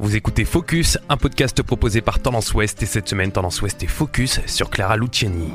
Vous écoutez Focus, un podcast proposé par Tendance Ouest et cette semaine Tendance Ouest est Focus sur Clara Luciani.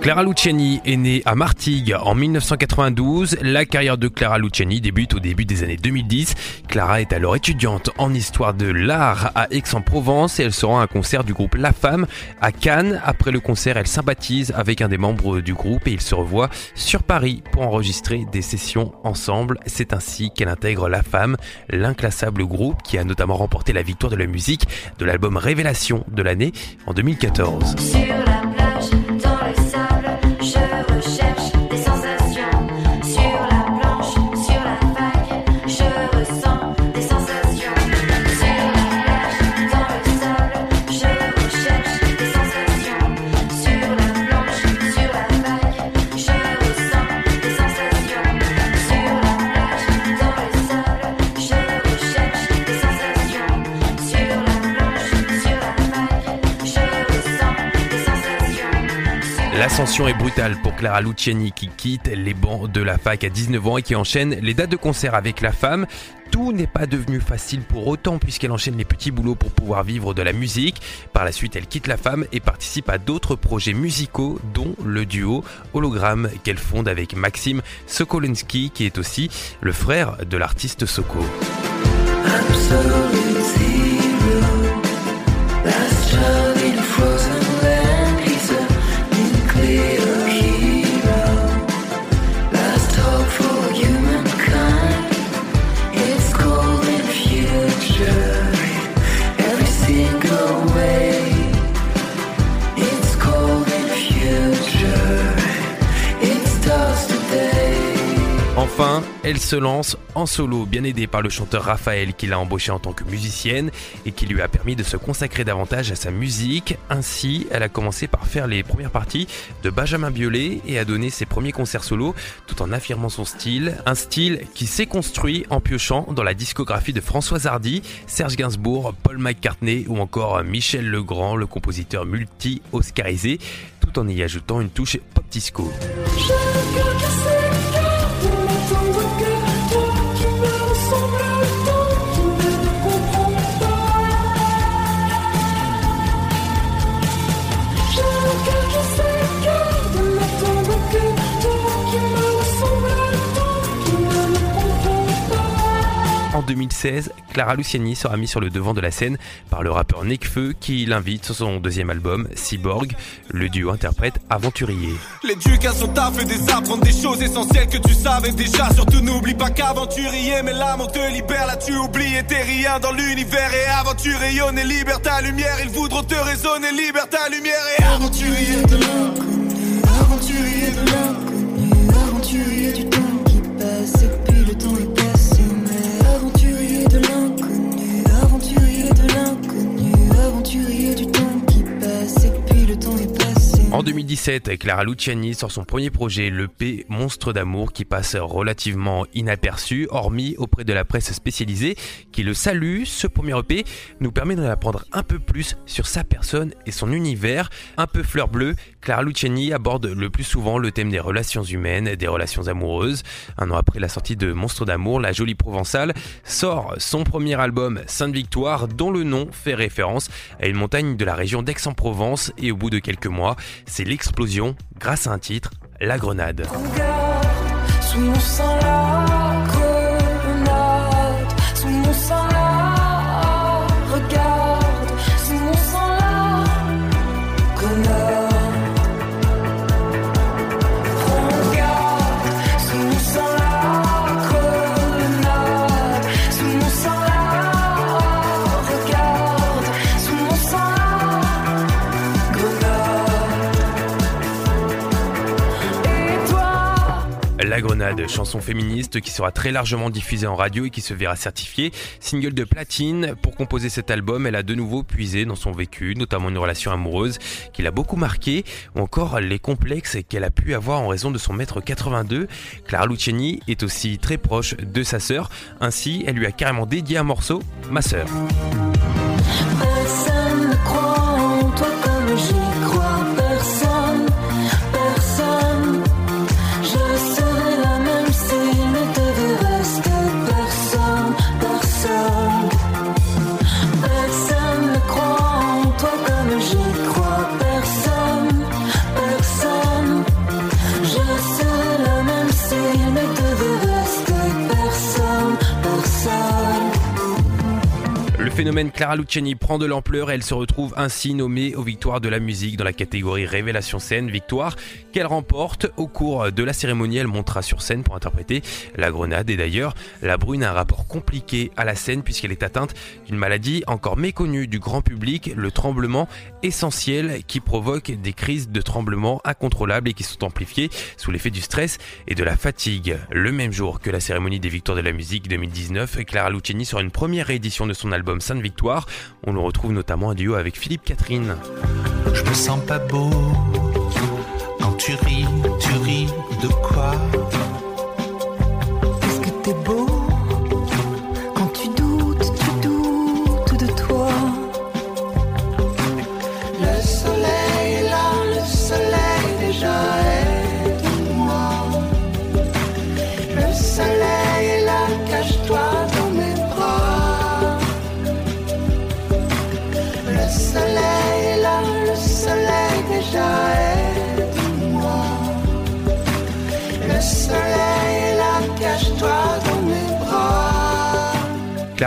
Clara Luciani est née à Martigues en 1992. La carrière de Clara Luciani débute au début des années 2010. Clara est alors étudiante en histoire de l'art à Aix-en-Provence et elle se rend à un concert du groupe La Femme à Cannes. Après le concert, elle sympathise avec un des membres du groupe et ils se revoient sur Paris pour enregistrer des sessions ensemble. C'est ainsi qu'elle intègre La Femme, l'inclassable groupe qui a notamment remporté la victoire de la musique de l'album Révélation de l'année en 2014. Girls. L'ascension est brutale pour Clara Luciani qui quitte les bancs de la fac à 19 ans et qui enchaîne les dates de concert avec la femme. Tout n'est pas devenu facile pour autant puisqu'elle enchaîne les petits boulots pour pouvoir vivre de la musique. Par la suite, elle quitte la femme et participe à d'autres projets musicaux dont le duo Hologramme qu'elle fonde avec Maxime Sokolinski qui est aussi le frère de l'artiste Soko. Enfin, elle se lance en solo, bien aidée par le chanteur Raphaël qui l'a embauchée en tant que musicienne et qui lui a permis de se consacrer davantage à sa musique. Ainsi, elle a commencé par faire les premières parties de Benjamin Biolay et a donné ses premiers concerts solo tout en affirmant son style. Un style qui s'est construit en piochant dans la discographie de François Hardy, Serge Gainsbourg, Paul McCartney ou encore Michel Legrand, le compositeur multi-oscarisé, tout en y ajoutant une touche pop disco. 2016, Clara Luciani sera mise sur le devant de la scène par le rappeur Nekfeu qui l'invite sur son deuxième album, Cyborg. Le duo interprète Aventurier. L'éducation t'a des apprendre des choses essentielles que tu savais déjà. Surtout n'oublie pas qu'aventurier, mais l'amour te libère. Là tu oublies et t'es rien dans l'univers. Et aventurier, et libère ta lumière. Ils voudront te raisonner, libère ta lumière. Et aventurier de l'inconnu, En 2017, Clara Luciani sort son premier projet, l'EP Monstre d'amour, qui passe relativement inaperçu, hormis auprès de la presse spécialisée, qui le salue. Ce premier EP nous permet d'en apprendre un peu plus sur sa personne et son univers. Un peu fleur bleue, Clara Luciani aborde le plus souvent le thème des relations humaines, des relations amoureuses. Un an après la sortie de Monstre d'amour, la jolie provençale sort son premier album, Sainte Victoire, dont le nom fait référence à une montagne de la région d'Aix-en-Provence. Et au bout de quelques mois, c'est l'explosion grâce à un titre, La Grenade. La Grenade, chanson féministe qui sera très largement diffusée en radio et qui se verra certifiée single de platine. Pour composer cet album, elle a de nouveau puisé dans son vécu, notamment une relation amoureuse qui l'a beaucoup marqué, ou encore les complexes qu'elle a pu avoir en raison de son mètre 82. Clara Luciani est aussi très proche de sa sœur, ainsi elle lui a carrément dédié un morceau, Ma sœur. Phénomène Clara Luciani prend de l'ampleur et elle se retrouve ainsi nommée aux victoires de la musique dans la catégorie Révélation scène, victoire qu'elle remporte au cours de la cérémonie. Elle montera sur scène pour interpréter la grenade et d'ailleurs la brune a un rapport compliqué à la scène puisqu'elle est atteinte d'une maladie encore méconnue du grand public, le tremblement essentiel qui provoque des crises de tremblement incontrôlables et qui sont amplifiées sous l'effet du stress et de la fatigue. Le même jour que la cérémonie des victoires de la musique 2019, Clara Luciani sort une première réédition de son album Victoire. On le retrouve notamment en duo avec Philippe Catherine. Je me sens pas beau quand tu ris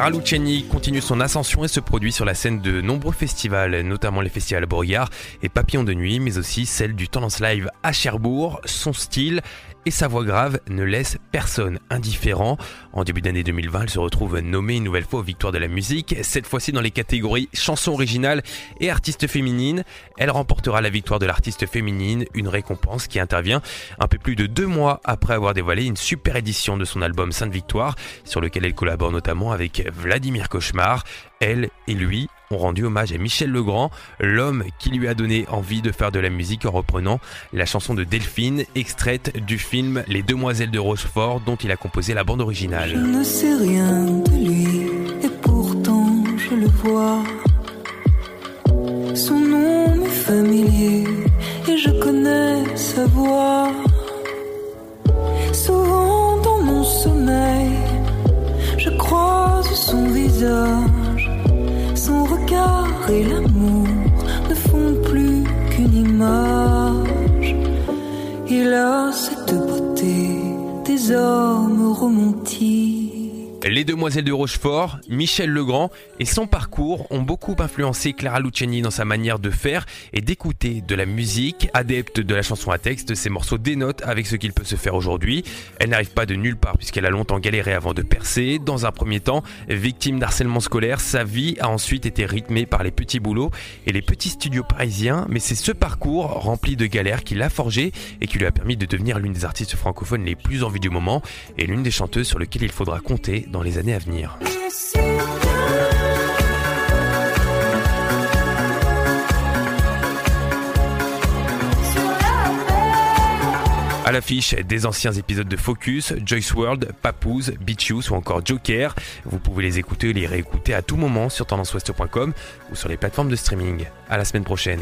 Luciani continue son ascension et se produit sur la scène de nombreux festivals, notamment les festivals Beauregard et Papillon de Nuit, mais aussi celle du Tendance Live à Cherbourg. Son style et sa voix grave ne laisse personne indifférent. En début d'année 2020, elle se retrouve nommée une nouvelle fois aux Victoires de la musique, cette fois-ci dans les catégories chansons originales et artistes féminines. Elle remportera la victoire de l'artiste féminine, une récompense qui intervient un peu plus de deux mois après avoir dévoilé une super édition de son album Sainte Victoire, sur lequel elle collabore notamment avec Vladimir Cauchemar. Elle et lui ont rendu hommage à Michel Legrand, l'homme qui lui a donné envie de faire de la musique en reprenant la chanson de Delphine, extraite du film Les Demoiselles de Rochefort, dont il a composé la bande Je originale. ne sais rien de lui et pourtant je le vois. Son nom m'est familier et je connais sa voix. Les Demoiselles de Rochefort, Michel Legrand et son parcours ont beaucoup influencé Clara Luciani dans sa manière de faire et d'écouter de la musique. Adepte de la chanson à texte, ses morceaux dénotent avec ce qu'il peut se faire aujourd'hui. Elle n'arrive pas de nulle part puisqu'elle a longtemps galéré avant de percer. Dans un premier temps, victime d'harcèlement scolaire, sa vie a ensuite été rythmée par les petits boulots et les petits studios parisiens. Mais c'est ce parcours rempli de galères qui l'a forgé et qui lui a permis de devenir l'une des artistes francophones les plus en vue du moment et l'une des chanteuses sur lesquelles il faudra compter dans les années à venir. À l'affiche des anciens épisodes de Focus, Joyce World, Papooz, Beaches ou encore Joker. Vous pouvez les écouter et les réécouter à tout moment sur tendanceouest.com ou sur les plateformes de streaming. À la semaine prochaine.